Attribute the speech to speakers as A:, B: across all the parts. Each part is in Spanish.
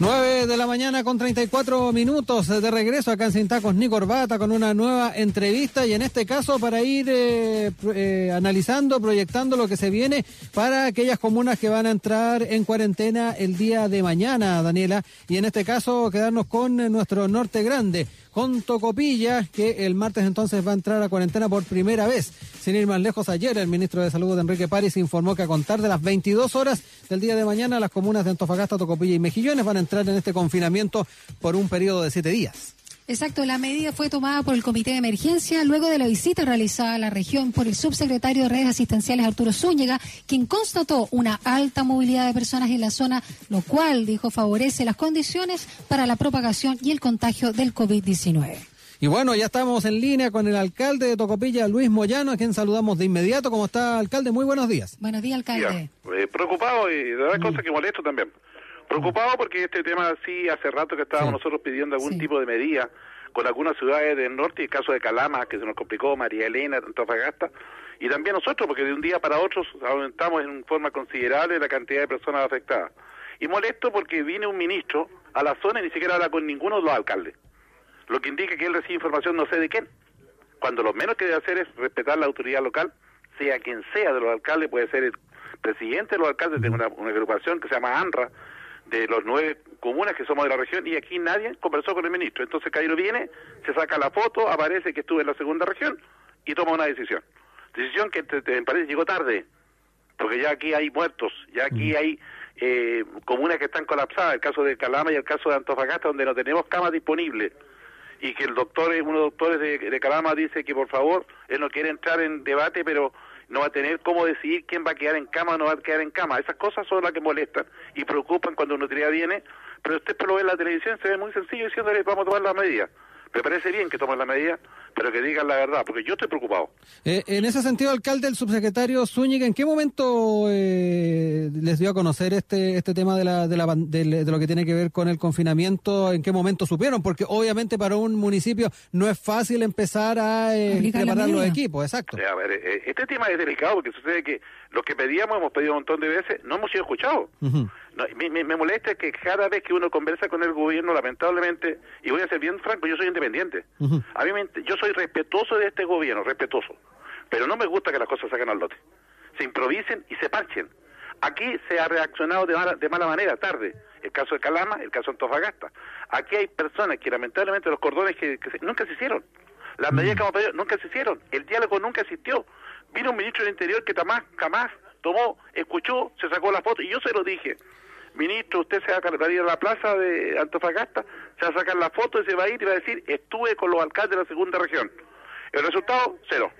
A: 9 de la mañana con 34 minutos de regreso acá en Sin Tacos ni Corbata con una nueva entrevista y en este caso para ir eh, eh, analizando, proyectando lo que se viene para aquellas comunas que van a entrar en cuarentena el día de mañana, Daniela, y en este caso quedarnos con nuestro norte grande con Tocopilla, que el martes entonces va a entrar a cuarentena por primera vez. Sin ir más lejos, ayer el ministro de Salud, Enrique París, informó que a contar de las 22 horas del día de mañana, las comunas de Antofagasta, Tocopilla y Mejillones van a entrar en este confinamiento por un periodo de siete días.
B: Exacto, la medida fue tomada por el Comité de Emergencia luego de la visita realizada a la región por el subsecretario de Redes Asistenciales Arturo Zúñiga, quien constató una alta movilidad de personas en la zona, lo cual, dijo, favorece las condiciones para la propagación y el contagio del COVID-19.
A: Y bueno, ya estamos en línea con el alcalde de Tocopilla, Luis Moyano, a quien saludamos de inmediato. ¿Cómo está, alcalde? Muy buenos días.
B: Buenos días, alcalde.
C: Eh, preocupado y de verdad cosas que molesto también. Preocupado porque este tema sí, hace rato que estábamos nosotros pidiendo algún tipo de medida con algunas ciudades del norte, y el caso de Calama, que se nos complicó, María Elena, Antofagasta, y también nosotros, porque de un día para otro aumentamos en forma considerable la cantidad de personas afectadas. Y molesto porque viene un ministro a la zona y ni siquiera habla con ninguno de los alcaldes, lo que indica que él recibe información no sé de quién, cuando lo menos que debe hacer es respetar la autoridad local, sea quien sea de los alcaldes, puede ser el presidente de los alcaldes de una, una agrupación que se llama ANRA, de los nueve comunas que somos de la región y aquí nadie conversó con el ministro. Entonces Cairo viene, se saca la foto, aparece que estuve en la segunda región y toma una decisión. Decisión que me parece llegó tarde, porque ya aquí hay muertos, ya aquí mm. hay eh, comunas que están colapsadas, el caso de Calama y el caso de Antofagasta, donde no tenemos camas disponibles. Y que el doctor, uno de los doctores de, de Calama dice que por favor, él no quiere entrar en debate, pero no va a tener cómo decidir quién va a quedar en cama o no va a quedar en cama. Esas cosas son las que molestan y preocupan cuando tría viene, pero usted lo ve en la televisión, se ve muy sencillo diciéndole vamos a tomar la medida. Me parece bien que tomen la medida, pero que digan la verdad, porque yo estoy preocupado.
A: Eh, en ese sentido, alcalde, el subsecretario Zúñiga, ¿en qué momento eh, les dio a conocer este este tema de, la, de, la, de, lo que tiene que ver con el confinamiento? ¿En qué momento supieron? Porque obviamente para un municipio no es fácil empezar a eh, preparar los equipos, exacto.
C: A ver, este tema es delicado porque sucede que lo que pedíamos, hemos pedido un montón de veces, no hemos sido escuchados. me, molesta que cada vez que uno conversa con el gobierno, lamentablemente, y voy a ser bien franco, yo soy independiente. A mí yo soy respetuoso de este gobierno, respetuoso. Pero no me gusta que las cosas salgan al lote. Se improvisen y se parchen. Aquí se ha reaccionado de mala, de mala manera, tarde. El caso de Calama, el caso de Antofagasta. Aquí hay personas que lamentablemente los cordones que, nunca se hicieron. Las medidas que hemos pedido nunca se hicieron. El diálogo nunca existió. Vino un ministro del Interior que jamás, jamás tomó, escuchó, se sacó la foto y yo se lo dije. Ministro, usted se va a ir a la plaza de Antofagasta, se va a sacar la foto y se va a ir y va a decir, estuve con los alcaldes de la segunda región. El resultado, cero.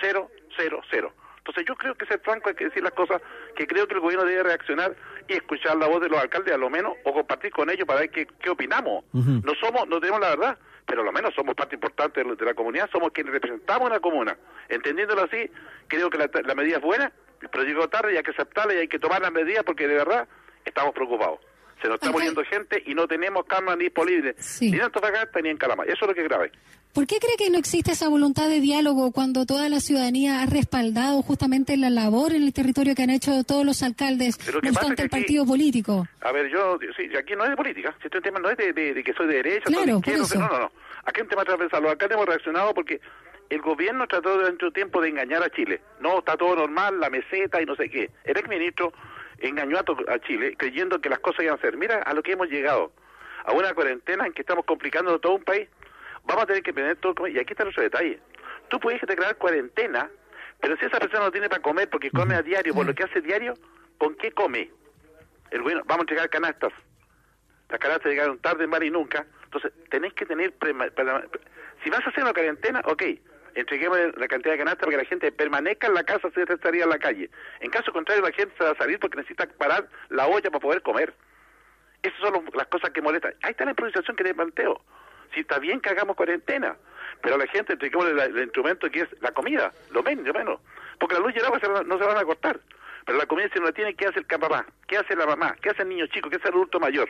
C: Cero, cero, cero. Entonces yo creo que ser franco hay que decir las cosas, que creo que el gobierno debe reaccionar y escuchar la voz de los alcaldes a lo menos, o compartir con ellos para ver qué, qué opinamos. No somos, no tenemos la verdad, pero a lo menos somos parte importante de la comunidad, somos quienes representamos a la comuna. Entendiéndolo así, creo que la, medida es buena, pero llegó tarde y hay que aceptarla y hay que tomar las medidas porque de verdad estamos preocupados. Se nos está muriendo gente y no tenemos camas ni disponibles, ni en Antofagasta ni en Calama. Eso es lo que es grave.
B: ¿Por qué cree que no existe esa voluntad de diálogo cuando toda la ciudadanía ha respaldado justamente la labor en el territorio que han hecho todos los alcaldes, no obstante el partido político?
C: A ver, yo, sí, aquí no es de política, este tema no es de, que soy de derecha,
B: soy
C: de
B: izquierda,
C: no, no, no. Aquí es un tema transversal. Los alcaldes hemos reaccionado porque el gobierno trató durante un tiempo de engañar a Chile. No, está todo normal, la meseta y no sé qué. El exministro engañó a, Chile creyendo que las cosas iban a ser. Mira a lo que hemos llegado. A una cuarentena en que estamos complicando todo un país. Vamos a tener que tener todo. Y aquí está otro detalle. Tú puedes declarar cuarentena, pero si esa persona no tiene para comer porque come a diario, por lo que hace diario, ¿con qué come? El bueno, vamos a entregar canastas. Las canastas llegaron tarde, mal y nunca. Entonces, tenés que tener... si vas a hacer una cuarentena, ok, entreguemos la cantidad de canastas para que la gente permanezca en la casa sin estaría en la calle. En caso contrario, la gente se va a salir porque necesita parar la olla para poder comer. Esas son las cosas que molestan. Ahí está la improvisación que te planteo. Si está bien que hagamos cuarentena, pero a la gente entreguemos el, instrumento que es la comida, lo menos, lo menos. Porque la luz y el agua no se van a cortar. Pero la comida si no la tiene, ¿qué hace el papá? ¿Qué hace la mamá? ¿Qué hace el niño chico? ¿Qué hace el adulto mayor?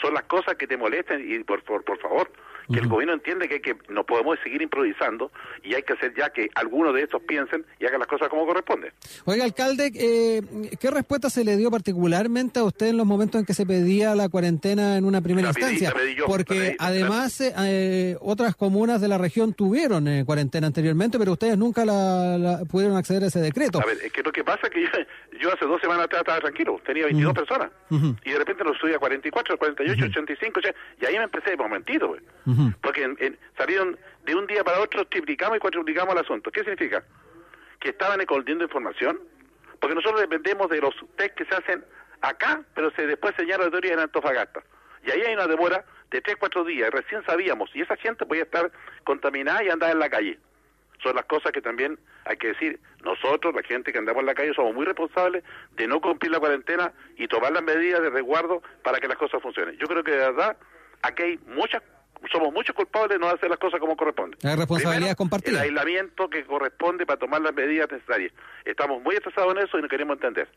C: Son las cosas que te molestan y por, por, por favor, que el gobierno entiende que, que no podemos seguir improvisando y hay que hacer ya que algunos de estos piensen y hagan las cosas como corresponde.
A: Oiga, alcalde, eh, ¿qué respuesta se le dio particularmente a usted en los momentos en que se pedía la cuarentena en una primera instancia? Porque además eh, otras comunas de la región tuvieron eh, cuarentena anteriormente, pero ustedes nunca la, pudieron acceder a ese decreto.
C: A ver, es que lo que pasa es que yo, hace dos semanas atrás estaba tranquilo, tenía 22 personas, y de repente lo subí a 44, 48, 85, y ahí me empecé de porque salieron de un día para otro, triplicamos y cuatriplicamos el asunto. ¿Qué significa? Que estaban escondiendo información, porque nosotros dependemos de los test que se hacen acá, pero se después señala la teoría en Antofagasta. Y ahí hay una demora de 3, 4 días, recién sabíamos, y esa gente podía estar contaminada y andar en la calle. Son las cosas que también hay que decir, nosotros, la gente que andamos en la calle, somos muy responsables de no cumplir la cuarentena y tomar las medidas de resguardo para que las cosas funcionen. Yo creo que de verdad aquí hay muchas somos muchos culpables de no hacer las cosas como corresponde.
A: La responsabilidad compartida.
C: El aislamiento que corresponde para tomar las medidas necesarias. Estamos muy estresados en eso y no queremos entender.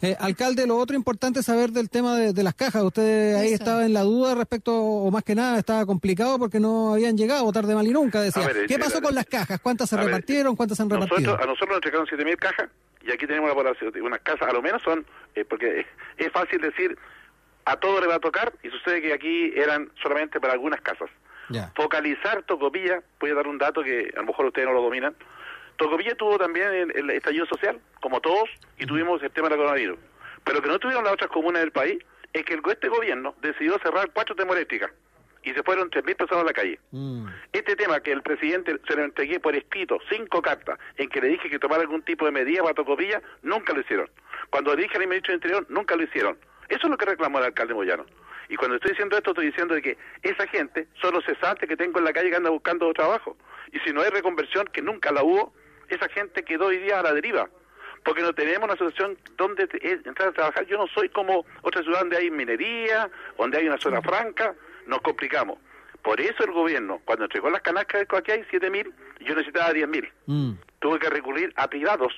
A: Eh, alcalde, lo otro importante es saber del tema de, las cajas. Usted ahí estaba en la duda respecto, o más que nada, estaba complicado porque no habían llegado tarde mal y nunca. Decía. ¿Qué pasó con las cajas? ¿Cuántas se repartieron? ¿Cuántas se han repartido?
C: a nosotros nos entregaron 7.000 cajas y aquí tenemos unas casas, a lo menos son, eh, porque es fácil decir, a todo le va a tocar y sucede que aquí eran solamente para algunas casas. Focalizar Tocopilla, voy a dar un dato que a lo mejor ustedes no lo dominan. Tocopilla tuvo también el, estallido social, como todos, y tuvimos el tema del coronavirus. Pero que no tuvieron las otras comunas del país es que el, este gobierno decidió cerrar cuatro termoeléctricas y se fueron 3.000 personas a la calle. Mm. Este tema que el presidente se lo entregué por escrito, cinco cartas, en que le dije que tomara algún tipo de medida para Tocopilla, nunca lo hicieron. Cuando le dije al ministro del Interior, nunca lo hicieron. Eso es lo que reclamó el alcalde Moyano. Y cuando estoy diciendo esto, estoy diciendo de que esa gente son los cesantes que tengo en la calle que anda buscando trabajo. Y si no hay reconversión, que nunca la hubo, esa gente quedó hoy día a la deriva. Porque no tenemos una situación donde entrar a trabajar. Yo no soy como otra ciudad donde hay minería, donde hay una zona franca, nos complicamos. Por eso el gobierno, cuando entregó las canastas aquí hay 7.000, yo necesitaba 10.000. Mm. Tuve que recurrir a privados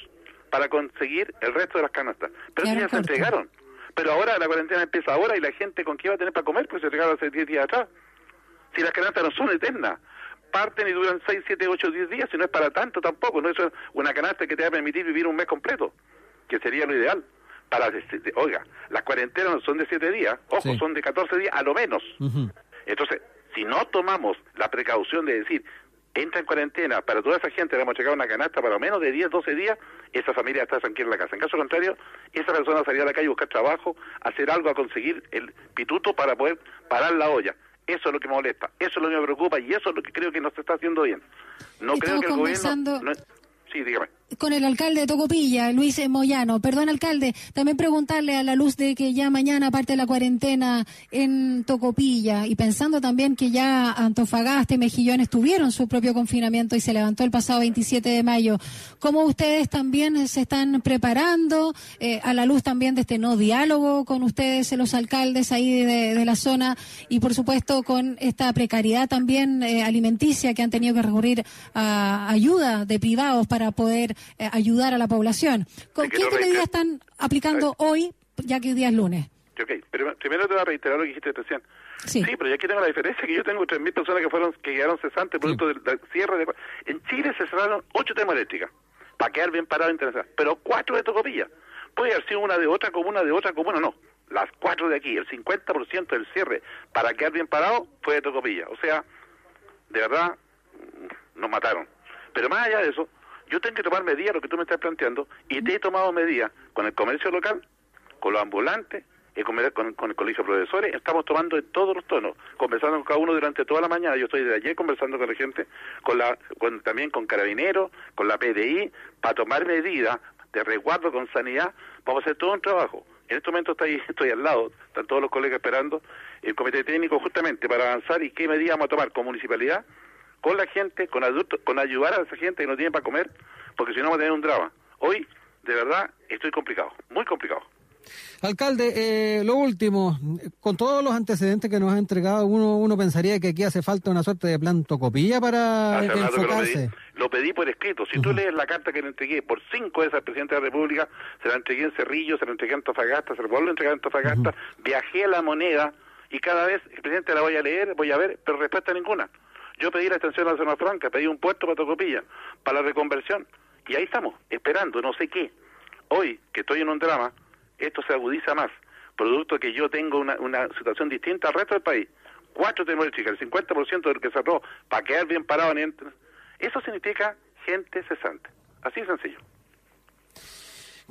C: para conseguir el resto de las canastas. Pero ya se entregaron. Pero ahora la cuarentena empieza ahora y la gente con qué va a tener para comer, pues se regaló hace 10 días atrás. Si las canastas no son eternas, parten y duran 6, 7, 8, 10 días, si no es para tanto tampoco, no es una canasta que te va a permitir vivir un mes completo, que sería lo ideal. Para, oiga, las cuarentenas son de 7 días, ojo, son de 14 días a lo menos. Entonces, si no tomamos la precaución de decir, entra en cuarentena, para toda esa gente le hemos llegado una canasta para menos de 10, 12 días, esa familia está tranquila en la casa. En caso contrario, esa persona salía a la calle a buscar trabajo, hacer algo, a conseguir el pituto para poder parar la olla. Eso es lo que me molesta, eso es lo que me preocupa y eso es lo que creo que no se está haciendo bien. No creo que el gobierno... Sí, dígame
B: con el alcalde de Tocopilla, Luis Moyano. Perdón, alcalde, también preguntarle a la luz de que ya mañana parte la cuarentena en Tocopilla y pensando también que ya Antofagasta y Mejillones tuvieron su propio confinamiento y se levantó el pasado 27 de mayo. ¿Cómo ustedes también se están preparando eh, a la luz también de este no diálogo con ustedes, los alcaldes ahí de, la zona y por supuesto con esta precariedad también eh, alimenticia que han tenido que recurrir a ayuda de privados para poder eh, ayudar a la población. ¿Con qué medidas están aplicando hoy, ya que hoy día es lunes?
C: pero primero te voy a reiterar lo que dijiste recién. Sí. pero ya aquí tengo la diferencia, que yo tengo 3.000 personas que fueron que quedaron cesantes producto del, cierre de... En Chile se cerraron 8 termoeléctricas para quedar bien parado internacional, pero 4 de Tocopilla. Puede haber sido una de otra comuna, de otra comuna, no. Las 4 de aquí, el 50% del cierre para quedar bien parado fue de Tocopilla. O sea, de verdad, nos mataron. Pero más allá de eso, yo tengo que tomar medidas, lo que tú me estás planteando, y te he tomado medidas con el comercio local, con los ambulantes, y con, el colegio de profesores, estamos tomando en todos los tonos, conversando con cada uno durante toda la mañana. Yo estoy de ayer conversando con la gente, con la, también con carabineros, con la PDI, para tomar medidas de resguardo con sanidad. Vamos a hacer todo un trabajo. En este momento estoy, estoy al lado, están todos los colegas esperando el comité técnico justamente para avanzar y qué medidas vamos a tomar con municipalidad con la gente, con adultos, con ayudar a esa gente que no tiene para comer, porque si no va a tener un drama. Hoy, de verdad, estoy complicado, muy complicado.
A: Alcalde, eh, lo último, con todos los antecedentes que nos ha entregado, uno, uno pensaría que aquí hace falta una suerte de plan tocopilla para enfocarse.
C: Lo pedí, por escrito. Si tú lees la carta que le entregué por cinco veces al presidente de la República, se la entregué en Cerrillo, se la entregué en Antofagasta, se la vuelvo a entregar en Antofagasta, viajé a la moneda, y cada vez el presidente la voy a leer, voy a ver, pero respuesta ninguna. Yo pedí la extensión a la zona franca, pedí un puesto para Tocopilla, para la reconversión, y ahí estamos, esperando no sé qué. Hoy, que estoy en un drama, esto se agudiza más, producto que yo tengo una, una situación distinta al resto del país. Cuatro tenemos chicas, el 50% del que cerró para quedar bien parado en Eso significa gente cesante. Así de sencillo.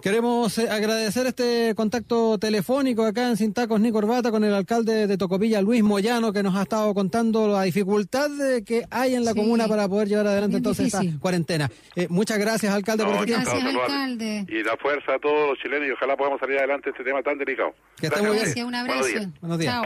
A: Queremos eh, agradecer este contacto telefónico acá en Sintacos ni Corbata con el alcalde de Tocopilla, Luis Moyano, que nos ha estado contando la dificultad que hay en la comuna para poder llevar adelante entonces esta cuarentena. Eh, muchas gracias, alcalde, por este
B: tiempo. Gracias, alcalde.
C: Y la fuerza a todos los chilenos y ojalá podamos salir adelante este tema tan delicado.
A: Que estemos bien.
B: Gracias, un abrazo.
A: Buenos días.